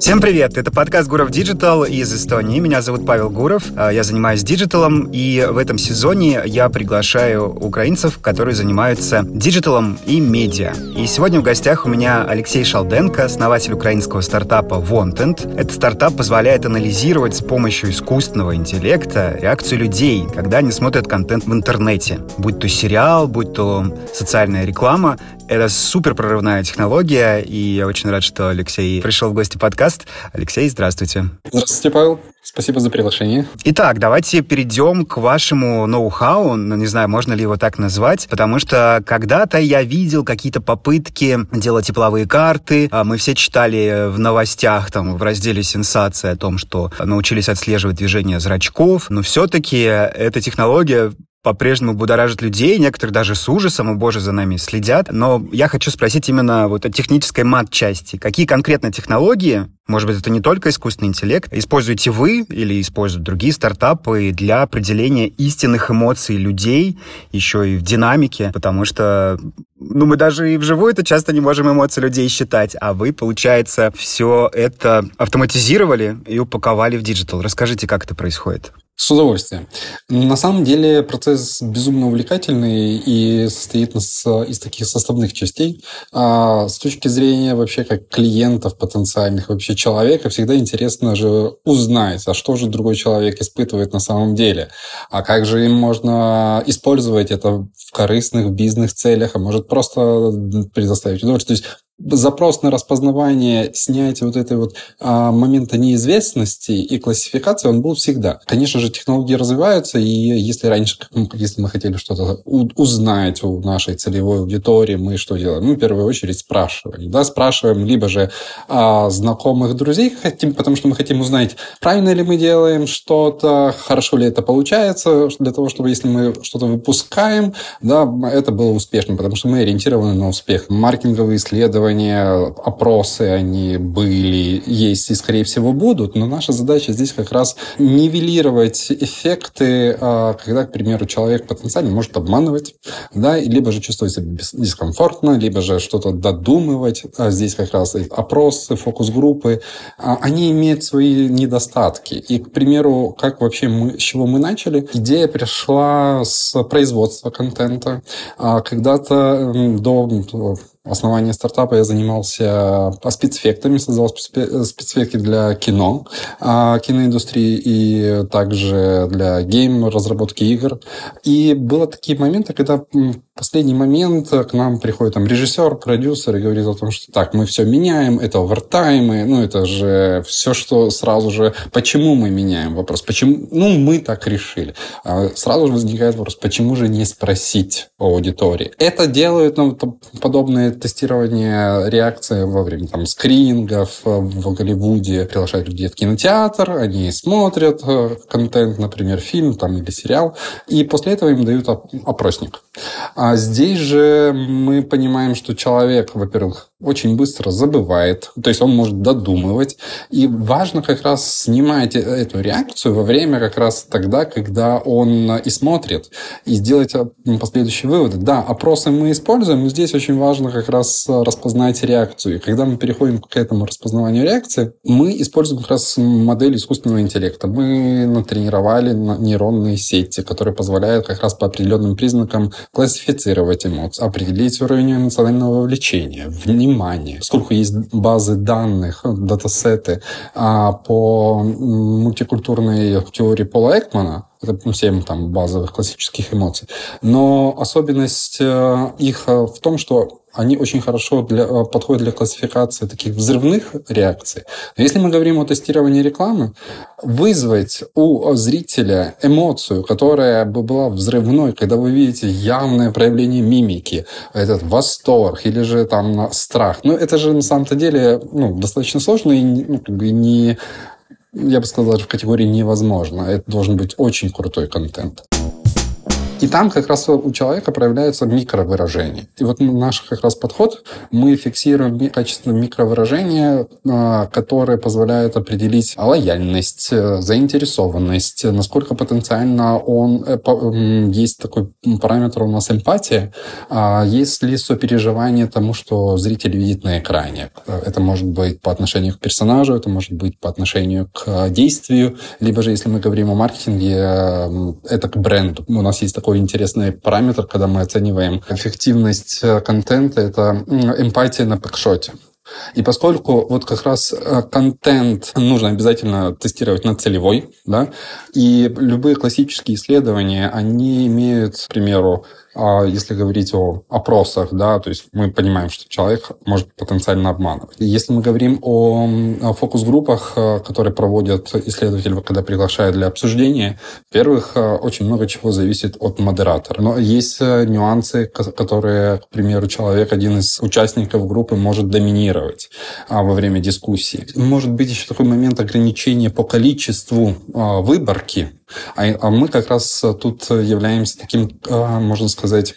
Всем привет! Это подкаст Гуров Digital из Эстонии. Меня зовут Павел Гуров. А, я занимаюсь диджиталом, и в этом сезоне я приглашаю украинцев, которые занимаются диджиталом и медиа. И сегодня в гостях у меня Алексей Шалденко, основатель украинского стартапа Wanted. Этот стартап позволяет анализировать с помощью искусственного интеллекта реакцию людей, когда они смотрят контент в интернете. Будь то сериал, будь то социальная реклама. Это супер прорывная технология, и я очень рад, что Алексей пришел в гости в подкаст. Алексей, здравствуйте. Здравствуйте, Павел. Спасибо за приглашение. Итак, давайте перейдем к вашему ноу-хау, ну, не знаю, можно ли его так назвать, потому что когда-то я видел какие-то попытки делать тепловые карты, а мы все читали в новостях, там, в разделе «Сенсация» о том, что научились отслеживать движение зрачков, но все-таки эта технология по-прежнему будоражит людей, некоторые даже с ужасом, о боже, за нами следят. Но я хочу спросить именно вот о технической мат-части. Какие конкретно технологии, может быть, это не только искусственный интеллект, используете вы или используют другие стартапы для определения истинных эмоций людей, еще и в динамике, потому что ну, мы даже и вживую это часто не можем эмоции людей считать, а вы, получается, все это автоматизировали и упаковали в диджитал. Расскажите, как это происходит. С удовольствием. На самом деле процесс безумно увлекательный и состоит из, из таких составных частей. А с точки зрения вообще как клиентов потенциальных, вообще человека, всегда интересно же узнать, а что же другой человек испытывает на самом деле, а как же им можно использовать это в корыстных бизнес-целях, а может просто предоставить удовольствие. То есть запрос на распознавание, снятие вот этой вот а, момента неизвестности и классификации, он был всегда. Конечно же, технологии развиваются, и если раньше, если мы хотели что-то узнать у нашей целевой аудитории, мы что делаем? Мы в первую очередь спрашиваем. Да, спрашиваем либо же а, знакомых друзей, хотим, потому что мы хотим узнать, правильно ли мы делаем что-то, хорошо ли это получается, для того, чтобы если мы что-то выпускаем, да, это было успешным, потому что мы ориентированы на успех. Маркетинговые исследования, исследования, опросы, они были, есть и, скорее всего, будут, но наша задача здесь как раз нивелировать эффекты, а, когда, к примеру, человек потенциально может обманывать, да, либо же чувствовать себя дискомфортно, либо же что-то додумывать. А здесь как раз опросы, фокус-группы, а, они имеют свои недостатки. И, к примеру, как вообще мы, с чего мы начали? Идея пришла с производства контента. Когда-то до основания стартапа я занимался спецэффектами, создавал спецэффекты для кино, а, киноиндустрии и также для гейм, разработки игр. И было такие моменты, когда последний момент к нам приходит там режиссер, продюсер и говорит о том, что так, мы все меняем, это овертаймы, ну это же все, что сразу же, почему мы меняем вопрос, почему, ну мы так решили. А сразу же возникает вопрос, почему же не спросить у аудитории. Это делают ну, подобные тестирование реакции во время там скринингов в Голливуде, приглашают людей в кинотеатр, они смотрят э, контент, например, фильм там или сериал, и после этого им дают опросник. А здесь же мы понимаем, что человек, во-первых, очень быстро забывает, то есть он может додумывать, и важно как раз снимать эту реакцию во время как раз тогда, когда он и смотрит, и сделать последующие выводы. Да, опросы мы используем, но здесь очень важно как раз распознать реакцию. И когда мы переходим к этому распознаванию реакции, мы используем как раз модель искусственного интеллекта. Мы натренировали нейронные сети, которые позволяют как раз по определенным признакам классифицировать эмоции, определить уровень эмоционального вовлечения, внимания, сколько есть базы данных, датасеты а, по мультикультурной теории Пола Экмана, это семь там базовых классических эмоций. Но особенность э, их э, в том, что они очень хорошо для, э, подходят для классификации таких взрывных реакций. Но если мы говорим о тестировании рекламы, вызвать у зрителя эмоцию, которая бы была взрывной, когда вы видите явное проявление мимики, этот восторг или же там страх, ну это же на самом-то деле ну, достаточно сложно и ну, не я бы сказал, в категории невозможно. Это должен быть очень крутой контент. И там как раз у человека проявляется микровыражение. И вот наш как раз подход, мы фиксируем качество микровыражения, а, которое позволяет определить лояльность, э, заинтересованность, насколько потенциально он... Э, есть такой параметр у нас эмпатия, а есть ли сопереживание тому, что зритель видит на экране. Это может быть по отношению к персонажу, это может быть по отношению к действию, либо же, если мы говорим о маркетинге, это к бренду. У нас есть такой интересный параметр, когда мы оцениваем эффективность э, контента, это эмпатия на пэкшоте. И поскольку вот как раз э, контент нужно обязательно тестировать на целевой, да, и любые классические исследования, они имеют, к примеру, если говорить о опросах, да, то есть мы понимаем, что человек может потенциально обманывать. Если мы говорим о фокус-группах, э, которые проводят исследователи, когда приглашают для обсуждения, во-первых, э, очень много чего зависит от модератора. Но есть э, нюансы, которые, к примеру, человек, один из участников группы, может доминировать а, во время дискуссии. Может быть еще такой момент ограничения по количеству а, выборки, а, а мы как раз тут являемся таким, можно сказать,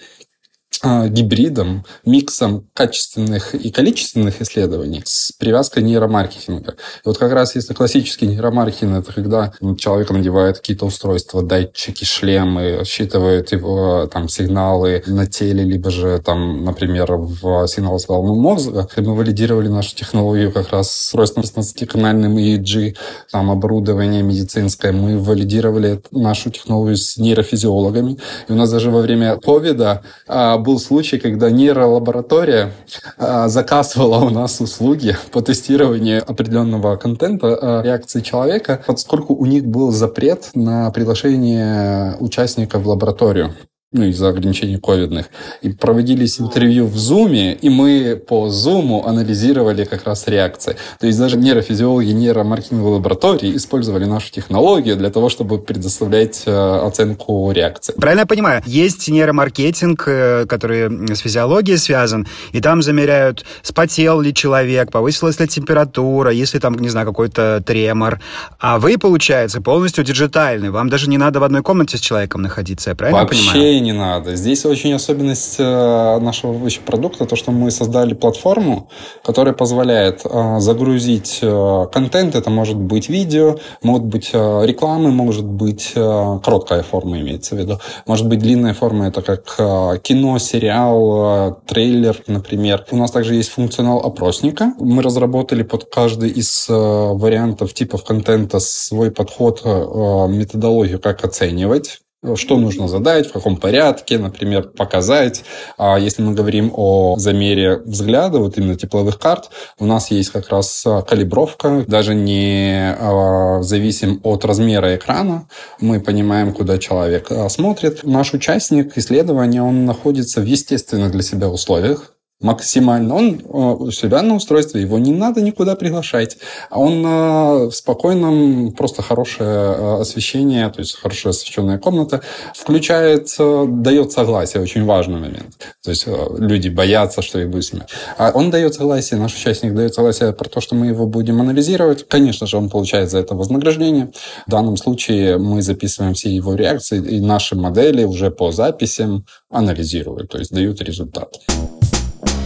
гибридом, миксом качественных и количественных исследований с привязкой нейромаркетинга. И вот как раз если классический нейромаркетинг, это когда человек надевает какие-то устройства, датчики, шлемы, считывает его там сигналы на теле, либо же там, например, в сигнал с головного мозга. И мы валидировали нашу технологию как раз с устройством с 16-канальным EEG, там оборудование медицинское. Мы валидировали нашу технологию с нейрофизиологами. И у нас даже во время ковида а, был был случай, когда нейролаборатория э, заказывала у нас услуги по тестированию определенного контента э, реакции человека, поскольку у них был запрет на приглашение участников в лабораторию ну, из-за ограничений ковидных. И проводились интервью в Зуме, и мы по Зуму анализировали как раз реакции. То есть даже нейрофизиологи нейромаркетинговой лаборатории использовали нашу технологию для того, чтобы предоставлять э, оценку реакции. Правильно я понимаю? Есть нейромаркетинг, э, который с физиологией связан, и там замеряют, спотел ли человек, повысилась ли температура, если там, не знаю, какой-то тремор. А вы, получается, полностью диджитальный. Вам даже не надо в одной комнате с человеком находиться, я правильно Вообще понимаю? Не надо. Здесь очень особенность э, нашего еще продукта, то, что мы создали платформу, которая позволяет э, загрузить э, контент. Это может быть видео, могут быть рекламы, может быть короткая форма имеется в виду. Может быть длинная форма, это как кино, сериал, трейлер, например. У нас также есть функционал опросника. Мы разработали под каждый из вариантов типов контента свой подход, методологию, как оценивать что нужно задать, в каком порядке, например, показать. А если мы говорим о замере взгляда, вот именно тепловых карт, у нас есть как раз а, калибровка, даже не а, зависим от размера экрана, мы понимаем, куда человек а, смотрит. Наш участник исследования, он находится в естественных для себя условиях, максимально. Он э, у себя на устройстве, его не надо никуда приглашать. Он э, в спокойном, просто хорошее э, освещение, то есть хорошая освещенная комната, включает, дает согласие, очень важный момент. То есть люди боятся, что их будет снимать. А он дает согласие, наш участник дает согласие про то, что мы его будем анализировать. Конечно же, он получает за это вознаграждение. В данном случае мы записываем все его реакции, и наши модели уже по записям анализируют, то есть дают результат.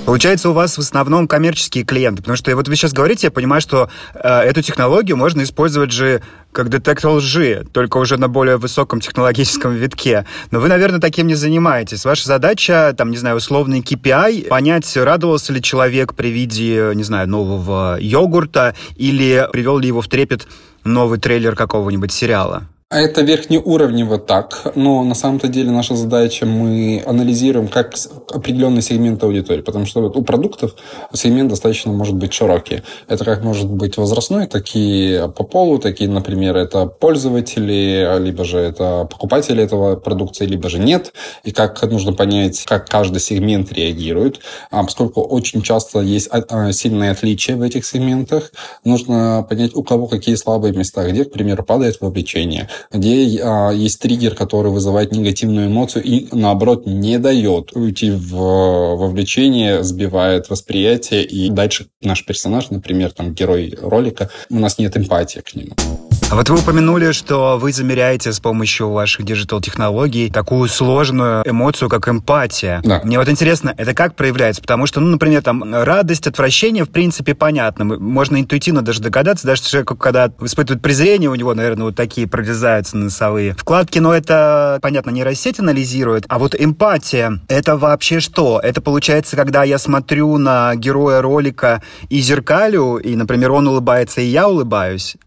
Получается, у вас в основном коммерческие клиенты, потому что вот вы сейчас говорите, я понимаю, что э, эту технологию можно использовать же как детектор лжи, только уже на более высоком технологическом витке. Но вы, наверное, таким не занимаетесь. Ваша задача, там, не знаю, условный KPI, понять, радовался ли человек при виде, не знаю, нового йогурта или привел ли его в трепет новый трейлер какого-нибудь сериала. А это верхнеуровнево так, но на самом-то деле наша задача, мы анализируем как определенный сегмент аудитории, потому что у продуктов сегмент достаточно может быть широкий. Это как может быть возрастной, такие по полу, такие, например, это пользователи, либо же это покупатели этого продукции, либо же нет, и как нужно понять, как каждый сегмент реагирует, а поскольку очень часто есть а, сильные отличия в этих сегментах, нужно понять, у кого какие слабые места, где, к примеру, падает вовлечение, где а, есть триггер, который вызывает негативную эмоцию и, наоборот, не дает уйти в вовлечение, сбивает восприятие, и дальше наш персонаж, например, там, герой ролика, у нас нет эмпатии к нему. А вот вы упомянули, что вы замеряете с помощью ваших диджитал-технологий такую сложную эмоцию, как эмпатия. Да. Мне вот интересно, это как проявляется? Потому что, ну, например, там радость, отвращение, в принципе, понятно. Можно интуитивно даже догадаться, даже человек, когда испытывает презрение, у него, наверное, вот такие прорезаются носовые вкладки, но это, понятно, нейросеть анализирует. А вот эмпатия, это вообще что? Это получается, когда я смотрю на героя ролика и зеркалю, и, например, он улыбается, и я улыбаюсь?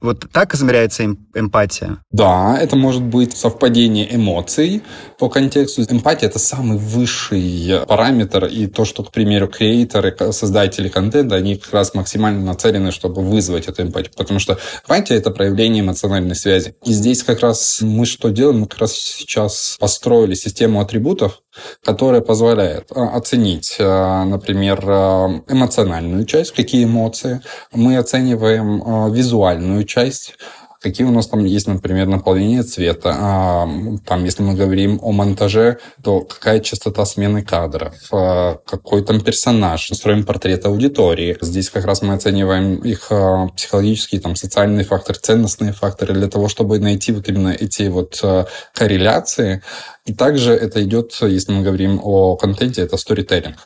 Вот так измеряется эм, эмпатия? Да, это может быть совпадение эмоций по контексту. Эмпатия — это самый высший параметр, и то, что, к примеру, креаторы, создатели контента, они как раз максимально нацелены, чтобы вызвать эту эмпатию, потому что эмпатия — это проявление эмоциональной связи. И здесь как раз мы что делаем? Мы как раз сейчас построили систему атрибутов, которая позволяет а, оценить, а, например, а, эмоциональную часть, какие эмоции. Мы оцениваем визуальную часть, какие у нас там есть, например, наполнение цвета. А, там, если мы говорим о монтаже, то какая частота смены кадров, а, какой там персонаж, строим портрет аудитории. Здесь как раз мы оцениваем их а, психологические, там, социальные факторы, ценностные факторы для того, чтобы найти вот именно эти вот а, корреляции и также это идет, если мы говорим о контенте, это сторителлинг.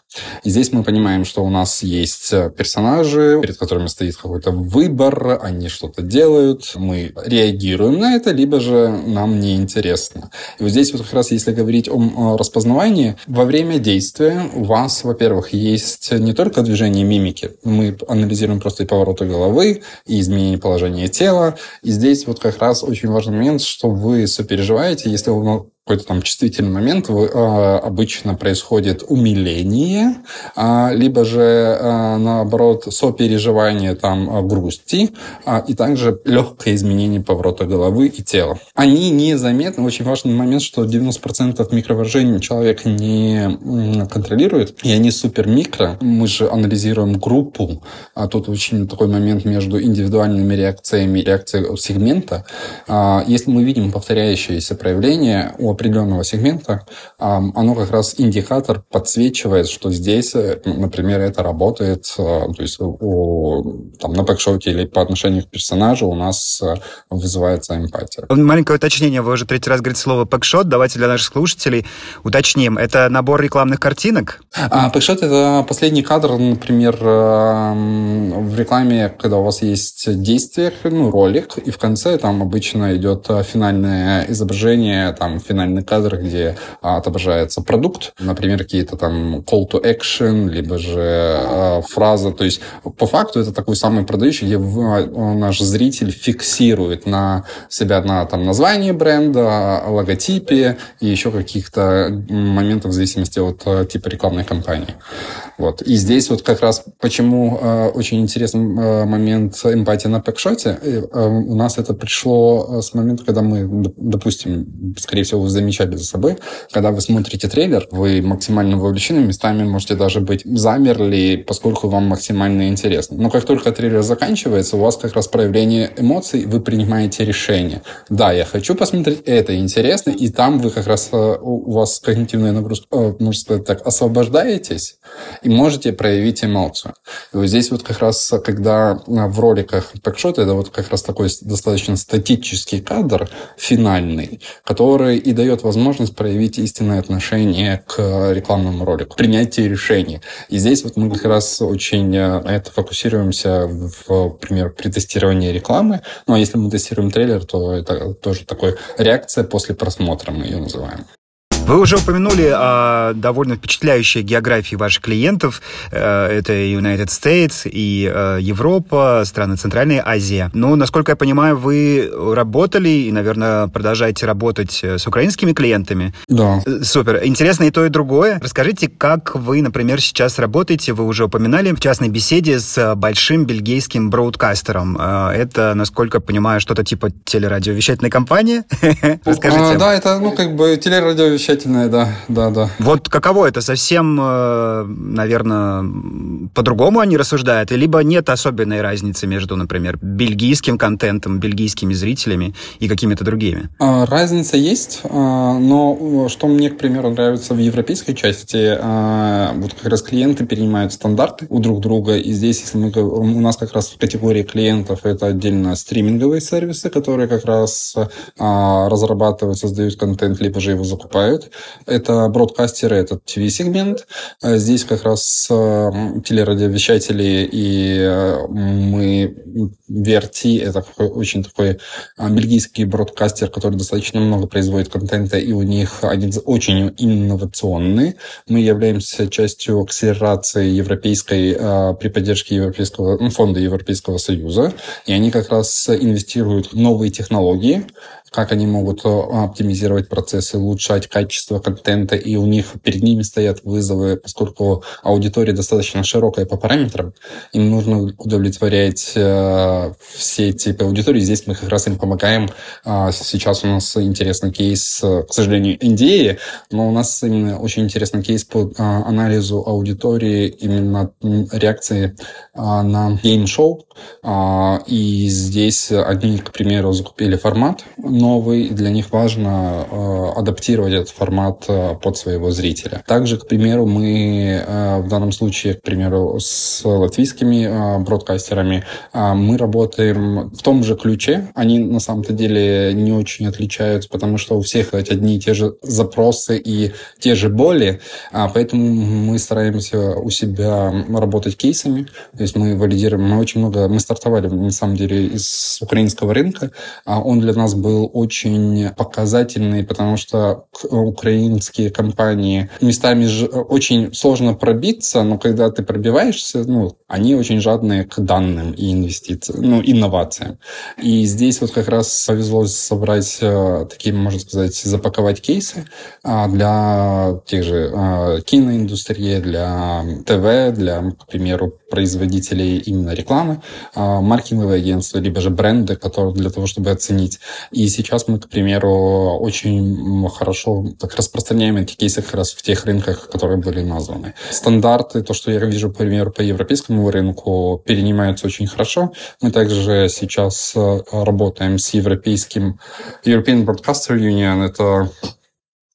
И здесь мы понимаем, что у нас есть персонажи, перед которыми стоит какой-то выбор, они что-то делают, мы реагируем на это, либо же нам неинтересно. И вот здесь вот как раз, если говорить о распознавании, во время действия у вас, во-первых, есть не только движение мимики, мы анализируем просто и повороты головы, и изменение положения тела. И здесь вот как раз очень важный момент, что вы сопереживаете, если вы какой-то там чувствительный момент, э, обычно происходит умиление, э, либо же, э, наоборот, сопереживание там грусти, и также легкое изменение поворота головы и тела. Они незаметны. Очень важный момент, что 90% микровыражений человек не контролирует, и они супер микро. Мы же анализируем группу, а тут очень такой момент между индивидуальными реакциями и реакцией сегмента. Если мы видим повторяющиеся проявления у определенного сегмента, оно как раз индикатор подсвечивает, что здесь, э, например, это работает, э, то есть у, там, на бэкшоте или по отношению к персонажу у нас э, вызывается эмпатия. Маленькое уточнение. Вы уже третий раз говорите слово пэкшот. Давайте для наших слушателей уточним. Это набор рекламных картинок? А, пэкшот — это последний кадр, например, в рекламе, когда у вас есть действие, ну, ролик, и в конце там обычно идет финальное изображение, там, финальный финальный кадр, где а, отображается продукт, например, какие-то там call to action, либо же а, фраза. То есть, по факту, это такой самый продающий, где в, наш зритель фиксирует на себя на там, название бренда, логотипе и еще каких-то моментов в зависимости от а, типа рекламной кампании. Вот. И здесь вот как раз почему э, очень интересный э, момент эмпатии на пэкшоте. Э, у нас это пришло с момента, когда мы, допустим, скорее всего, замечали за собой, когда вы смотрите трейлер, вы максимально вовлечены, местами можете даже быть замерли, поскольку вам максимально интересно. Но как только трейлер заканчивается, у вас как раз проявление эмоций, вы принимаете решение. Да, я хочу посмотреть, это интересно, и там вы как раз, у вас когнитивная нагрузка, можно сказать так, освобождаетесь, и можете проявить эмоцию. И вот здесь вот как раз, когда в роликах пэкшот, это вот как раз такой достаточно статический кадр, финальный, который и дает возможность проявить истинное отношение к рекламному ролику, принятие решений. И здесь вот мы как раз очень э, на это фокусируемся, в, например, при тестировании рекламы. Ну, а если мы тестируем трейлер, то это тоже такой реакция после просмотра, мы ее называем. Вы уже упомянули о довольно впечатляющей географии ваших клиентов. Э, это United States и э, Европа, страны Центральной Азии. Но, насколько я понимаю, вы работали и, наверное, продолжаете работать э, с украинскими клиентами. Да. Супер. Интересно и то, и другое. Расскажите, как вы, например, сейчас работаете, вы уже упоминали в частной беседе с большим бельгийским броудкастером. Это, насколько я понимаю, что-то типа телерадиовещательной компании. Расскажите. А, да, это, ну, как бы телерадиовещательная замечательное, да, да, да. Вот каково это? Совсем, э, наверное, по-другому они рассуждают? Либо нет особенной разницы между, например, бельгийским контентом, бельгийскими зрителями и какими-то другими? А, разница есть, а, но что мне, к примеру, нравится в европейской части, а, вот как раз клиенты перенимают стандарты у друг друга, и здесь, если мы, у нас как раз в категории клиентов это отдельно стриминговые сервисы, которые как раз разрабатывают, создают контент, либо же его закупают. Это бродкастеры, это TV-сегмент. Здесь как раз телерадиовещатели и мы VRT, это очень такой бельгийский бродкастер, который достаточно много производит контента, и у них они очень инновационные. Мы являемся частью акселерации европейской при поддержке Европейского, фонда Европейского Союза, и они как раз инвестируют в новые технологии, как они могут э, оптимизировать процессы, улучшать качество контента, и у них перед ними стоят вызовы, поскольку аудитория достаточно широкая по параметрам, им нужно удовлетворять э, все типы аудитории. Здесь мы как раз им помогаем. Э, сейчас у нас интересный кейс, к сожалению, Индии, но у нас именно очень интересный кейс по э, анализу аудитории, именно реакции э, на гейм-шоу. Э, и здесь они, к примеру, закупили формат, новый, и для них важно э, адаптировать этот формат э, под своего зрителя. Также, к примеру, мы э, в данном случае, к примеру, с латвийскими э, бродкастерами э, мы работаем в том же ключе. Они на самом-то деле не очень отличаются, потому что у всех одни и те же запросы и те же боли, а поэтому мы стараемся у себя работать кейсами. То есть мы валидируем, мы очень много, мы стартовали на самом деле из украинского рынка, а он для нас был очень показательный, потому что украинские компании местами очень сложно пробиться, но когда ты пробиваешься, ну, они очень жадные к данным и инвестициям, ну, инновациям. И здесь вот как раз повезло собрать э, такие, можно сказать, запаковать кейсы а, для тех же а, киноиндустрии, для ТВ, для, к примеру, производителей именно рекламы, а, маркетинговые агентства, либо же бренды, которые для того, чтобы оценить. И сейчас мы, к примеру, очень хорошо так распространяем эти кейсы как раз в тех рынках, которые были названы. Стандарты, то, что я вижу, к примеру, по европейскому рынку, перенимаются очень хорошо. Мы также сейчас э, работаем с европейским European Broadcaster Union. Это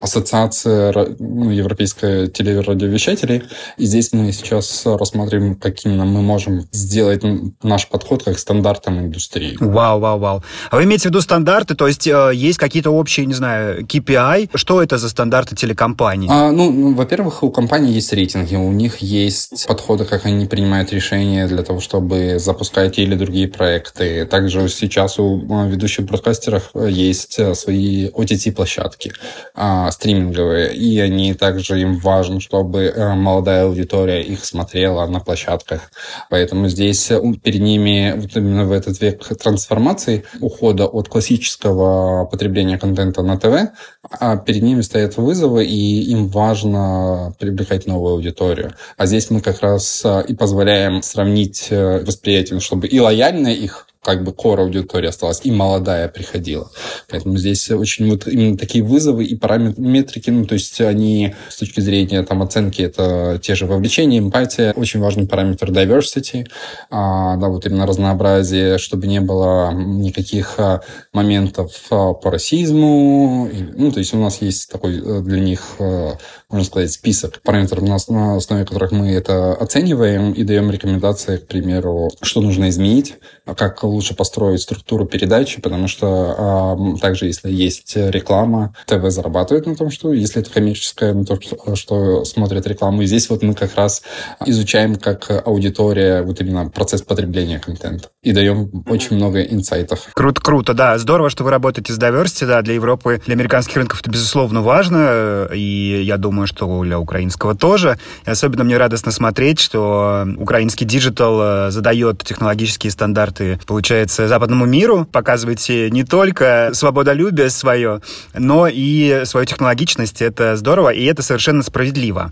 ассоциация ну, европейской телерадиовещателей. И здесь мы сейчас рассматриваем, каким мы можем сделать наш подход как стандартам индустрии. Вау, вау, вау. А вы имеете в виду стандарты? То есть э, есть какие-то общие, не знаю, KPI? Что это за стандарты телекомпаний? А, ну, ну, во-первых, у компаний есть рейтинги, у них есть подходы, как они принимают решения для того, чтобы запускать те или другие проекты. Также сейчас у э, ведущих бродкастеров есть э, свои OTT-площадки а, стриминговые, и они также им важно, чтобы э, молодая аудитория их смотрела на площадках. Поэтому здесь э, перед ними вот именно в этот век трансформации, ухода от классического потребления контента на ТВ, а перед ними стоят вызовы, и им важно привлекать новую аудиторию. А здесь мы как раз э, и позволяем сравнить восприятие, чтобы и лояльная их как бы кор аудитория осталась, и молодая приходила. Поэтому здесь очень вот именно такие вызовы и параметрики, ну, то есть они с точки зрения там оценки, это те же вовлечения, эмпатия, очень важный параметр diversity, а, да, вот именно разнообразие, чтобы не было никаких а, моментов а, по расизму, ну, то есть у нас есть такой э, для них, а, можно сказать, список параметров, на, основе которых мы это оцениваем и даем рекомендации, к примеру, что нужно изменить, как лучше построить структуру передачи, потому что э, также, если есть реклама, ТВ зарабатывает на том, что если это коммерческое, на то, что, что смотрят рекламу. И здесь вот мы как раз изучаем как аудитория вот именно процесс потребления контента и даем очень много инсайтов. Круто, круто, да. Здорово, что вы работаете с diversity, да, для Европы, для американских рынков это, безусловно, важно, и я думаю, что для украинского тоже. И особенно мне радостно смотреть, что украинский диджитал э, задает технологические стандарты, получается, западному миру, показываете не только свободолюбие свое, но и свою технологичность. Это здорово, и это совершенно справедливо.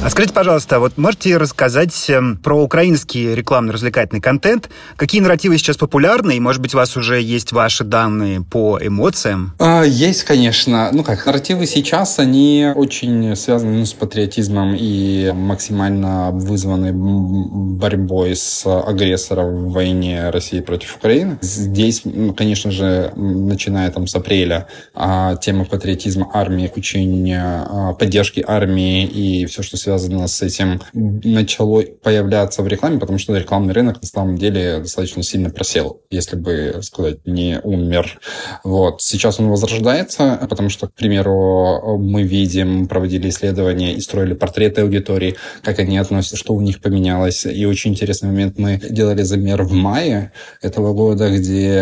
А скажите, пожалуйста, вот можете рассказать эм, про украинский рекламно-развлекательный контент? Какие нарративы сейчас популярны? И, может быть, у вас уже есть ваши данные по эмоциям? А, есть, конечно. Ну как, нарративы сейчас, они очень связаны ну, с патриотизмом и максимально вызваны борьбой с агрессором в войне России против Украины. Здесь, конечно же, начиная там с апреля, а, тема патриотизма армии, очень а, поддержки армии и все, что связано связано с этим, начало появляться в рекламе, потому что рекламный рынок на самом деле достаточно сильно просел, если бы сказать, не умер. Вот. Сейчас он возрождается, потому что, к примеру, мы видим, проводили исследования и строили портреты аудитории, как они относятся, что у них поменялось. И очень интересный момент, мы делали замер в мае этого года, где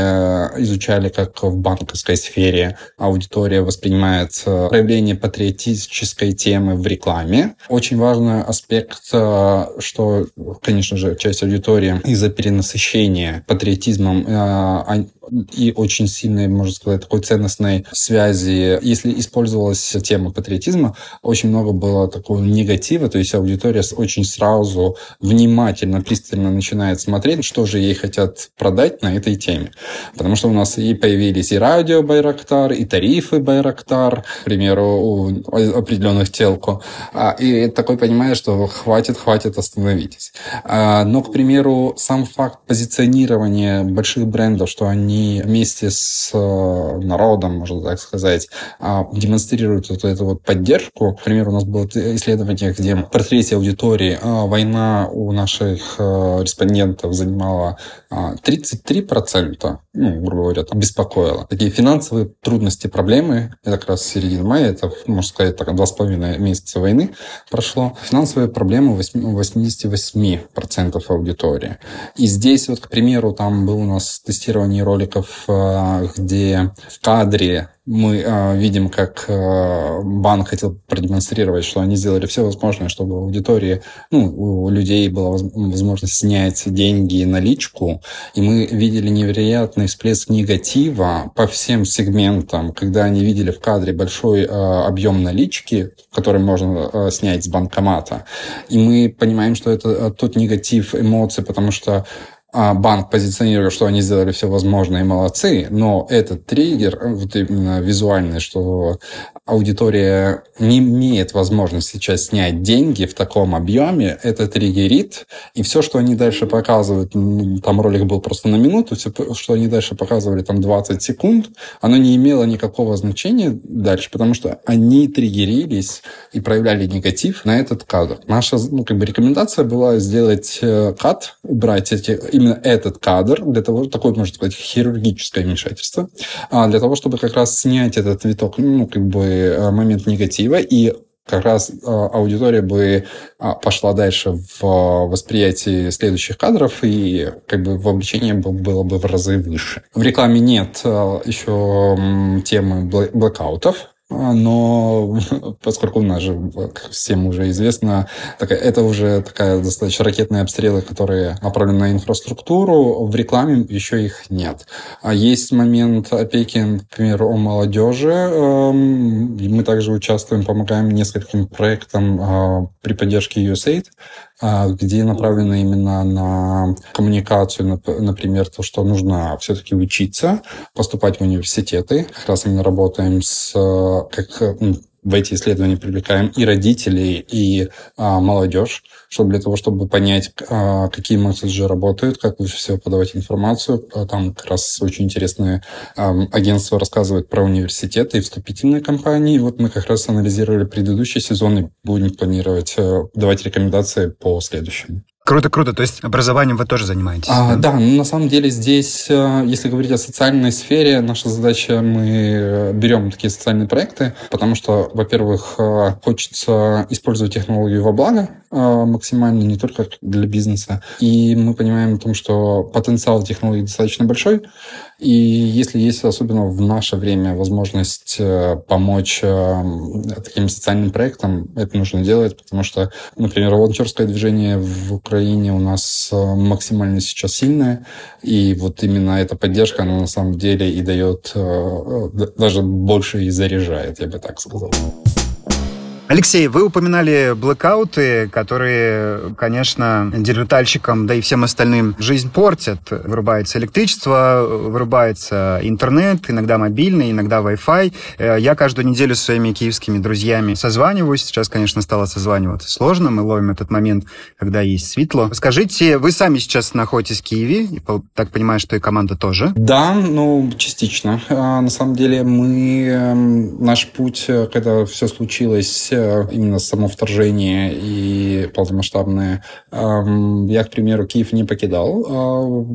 изучали, как в банковской сфере аудитория воспринимает проявление патриотической темы в рекламе. Очень важный аспект, э, что, конечно же, часть аудитории из-за перенасыщения патриотизмом э, и очень сильной, можно сказать, такой ценностной связи. Если использовалась тема патриотизма, очень много было такого негатива, то есть аудитория очень сразу внимательно, пристально начинает смотреть, что же ей хотят продать на этой теме. Потому что у нас и появились и радио Байрактар, и тарифы Байрактар, к примеру, у определенных телко. А, и такой понимаешь, что хватит, хватит, остановитесь. А, но, к примеру, сам факт позиционирования больших брендов, что они вместе с э, народом, можно так сказать, а, демонстрируют вот эту вот поддержку. К примеру, у нас было исследование, где в портрете аудитории а, война у наших э, респондентов занимала 33%, ну, грубо говоря, там, беспокоила. Такие финансовые трудности, проблемы, это как раз середина мая, это, можно сказать, так, два с половиной месяца войны прошло. Финансовые проблемы у 88% аудитории. И здесь вот, к примеру, там был у нас тестирование роликов, э, где в кадре мы э, видим, как э, банк хотел продемонстрировать, что они сделали все возможное, чтобы у аудитории, ну, у людей была возможность снять деньги, наличку, и мы видели невероятный всплеск негатива по всем сегментам, когда они видели в кадре большой объем налички, который можно снять с банкомата, и мы понимаем, что это тот негатив эмоций, потому что банк позиционирует, что они сделали все возможное и молодцы, но этот триггер, вот именно визуальный, что аудитория не имеет возможности сейчас снять деньги в таком объеме, это триггерит, и все, что они дальше показывают, там ролик был просто на минуту, все, что они дальше показывали там 20 секунд, оно не имело никакого значения дальше, потому что они триггерились и проявляли негатив на этот кадр. Наша ну, как бы рекомендация была сделать э, кат, убрать эти, именно этот кадр, для того, такое, можно сказать, хирургическое вмешательство, а для того, чтобы как раз снять этот виток, ну, как бы э, момент негатива и как раз э, аудитория бы а, пошла дальше в восприятии следующих кадров, и как бы вовлечение было бы в разы выше. В рекламе нет э, еще темы блэкаутов, но поскольку у нас же, как всем уже известно, такая, это уже такая достаточно ракетные обстрелы, которые направлены на инфраструктуру, в рекламе еще их нет. А есть момент опеки, например, о молодежи. Эм, мы также участвуем, помогаем нескольким проектам а, при поддержке USAID. А, где направлено именно на коммуникацию, например, то, что нужно все-таки учиться, поступать в университеты. Как раз именно работаем с, как в эти исследования привлекаем и родителей, и а, молодежь, чтобы для того, чтобы понять, а, какие месседжи работают, как лучше всего подавать информацию. А, там как раз очень интересные а, агентства рассказывают про университеты и вступительные кампании. Вот мы как раз анализировали предыдущий сезон и будем планировать а, давать рекомендации по следующему. Круто, круто. То есть образованием вы тоже занимаетесь? А, да? да, ну, на самом деле здесь, э, если говорить о социальной сфере, наша задача, мы э, берем такие социальные проекты, потому что, во-первых, э, хочется использовать технологию во благо максимально, не только для бизнеса. И мы понимаем о том, что потенциал технологий достаточно большой, и если есть, особенно в наше время, возможность помочь таким социальным проектам, это нужно делать, потому что, например, волонтерское движение в Украине у нас э, максимально сейчас сильное, и вот именно эта поддержка, она на самом деле и дает даже больше и заряжает, я бы так сказал. Алексей, вы упоминали блэкауты, которые, конечно, директальщикам, да и всем остальным жизнь портят. Вырубается электричество, вырубается интернет, иногда мобильный, иногда Wi-Fi. Э, я каждую неделю с своими киевскими друзьями созваниваюсь. Сейчас, конечно, стало созваниваться сложно. Мы ловим этот момент, когда есть светло. Скажите, вы сами сейчас находитесь в Киеве, и так понимаю, что и команда тоже? Да, ну, частично. А, на самом деле мы... Эм, наш путь, э, когда все случилось именно само вторжение и полномасштабное. Я, к примеру, Киев не покидал. А,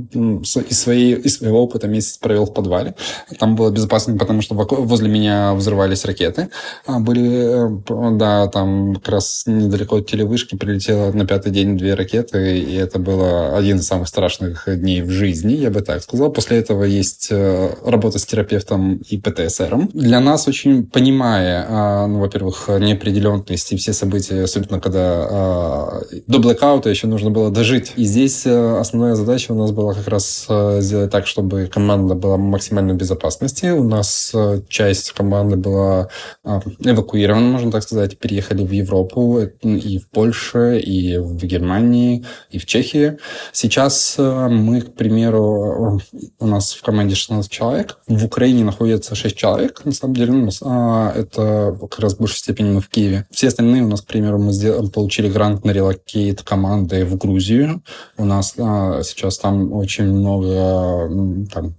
из, своей, из своего опыта месяц провел в подвале. Там было безопасно, потому что возле меня взрывались ракеты. А, были, э, да, там как раз недалеко от телевышки прилетело на пятый день две ракеты, и это было один из самых страшных дней в жизни, я бы так сказал. После этого есть э, работа с терапевтом и ПТСРом. Для нас очень понимая, а, ну, во-первых, непредвиденность неопределенность и все события, особенно когда э, до блэкаута еще нужно было дожить. И здесь э, основная задача у нас была как раз э, сделать так, чтобы команда была в максимальной безопасности. У нас э, часть команды была э, эвакуирована, можно так сказать, переехали в Европу и в Польше, и в Германии, и в Чехии. Сейчас мы, к примеру, у нас в команде 16 человек, в Украине находится 6 человек, на самом деле, у нас, э, это как раз в большей степени мы в Киеве Киеве. Все остальные у нас, к примеру, мы сделали, получили грант на релокейт команды в Грузию. У нас а, сейчас там очень много там,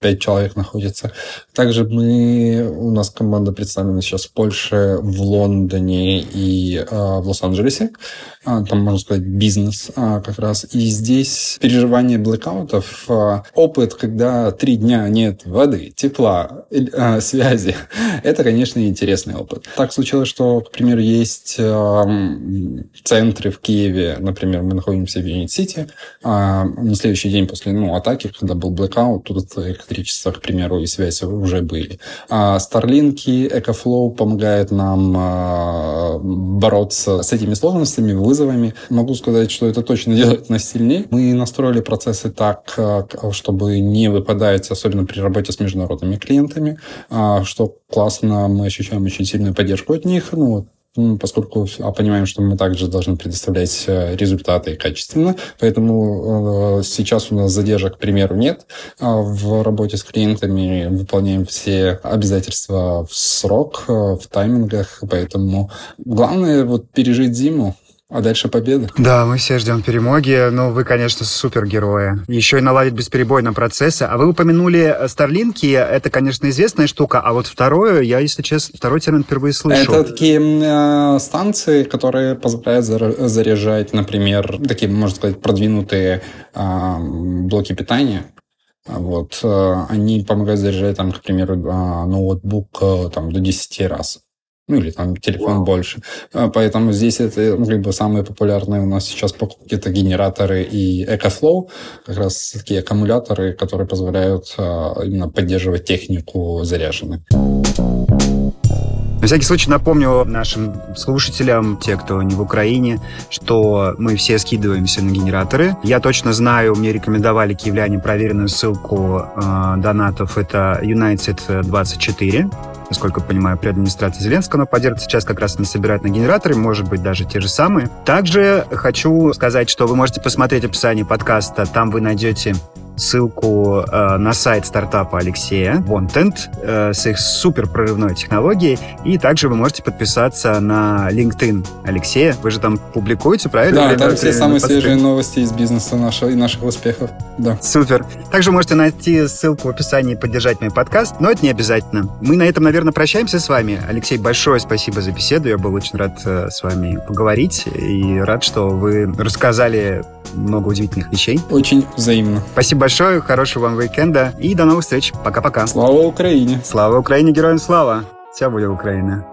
пять человек находится. Также мы, у нас команда представлена сейчас в Польше, в Лондоне и э, в Лос-Анджелесе. А, там, можно сказать, бизнес а, как раз. И здесь переживание блэкаутов, а, опыт, когда три дня нет воды, тепла, а, связи, это, конечно, интересный опыт. Так случилось, что, к примеру, есть а, центры в Киеве, например, мы находимся в Юнит-Сити, а, на следующий день после ну, атаки, когда был блэкаут, тут электричество, к примеру, и связь уже были. А Старлинки, EcoFlow помогает нам а, бороться с этими сложностями, вызовами. Могу сказать, что это точно делает нас сильнее. Мы настроили процессы так, э, чтобы не выпадать, особенно при работе с международными клиентами, а, что классно, мы ощущаем очень сильную поддержку от них. Ну, поскольку а, понимаем, что мы также должны предоставлять э, результаты качественно. Поэтому э, сейчас у нас задержек, к примеру, нет. А в работе с клиентами выполняем все обязательства в срок, в таймингах. Поэтому главное вот пережить зиму, а дальше победа. Да, мы все ждем перемоги. Ну, вы, конечно, супергерои. Еще и наладить бесперебойно процессы. А вы упомянули Старлинки. Это, конечно, известная штука. А вот второе, я, если честно, второй термин впервые слышу. Это такие э, станции, которые позволяют заряжать, например, такие, можно сказать, продвинутые э, блоки питания. Вот, э, они помогают заряжать, там, к примеру, э, ноутбук э, там, до 10 раз ну или там телефон wow. больше. А, поэтому здесь это ну, как бы самые популярные у нас сейчас покупки это генераторы и EcoFlow, как раз такие аккумуляторы, которые позволяют а, именно поддерживать технику заряженной. На всякий случай напомню нашим слушателям, те, кто не в Украине, что мы все скидываемся на генераторы. Я точно знаю, мне рекомендовали киевляне проверенную ссылку э, донатов. Это United24 насколько понимаю, при администрации Зеленского, но поддерживает сейчас как раз не собирают на генераторы, может быть, даже те же самые. Также хочу сказать, что вы можете посмотреть описание подкаста, там вы найдете ссылку э, на сайт стартапа Алексея Wantent э, с их супер прорывной технологией. И также вы можете подписаться на LinkedIn Алексея. Вы же там публикуете, правильно? Да, там все самые свежие новости из бизнеса нашего и наших успехов. Да. Супер. Также можете найти ссылку в описании и поддержать мой подкаст, но это не обязательно. Мы на этом, наверное, прощаемся с вами. Алексей, большое спасибо за беседу. Я был очень рад э, с вами поговорить и рад, что вы рассказали много удивительных вещей. Очень взаимно. Спасибо большое, хорошего вам уикенда и до новых встреч. Пока-пока. Слава Украине! Слава Украине, героям слава! Вся будет Украина.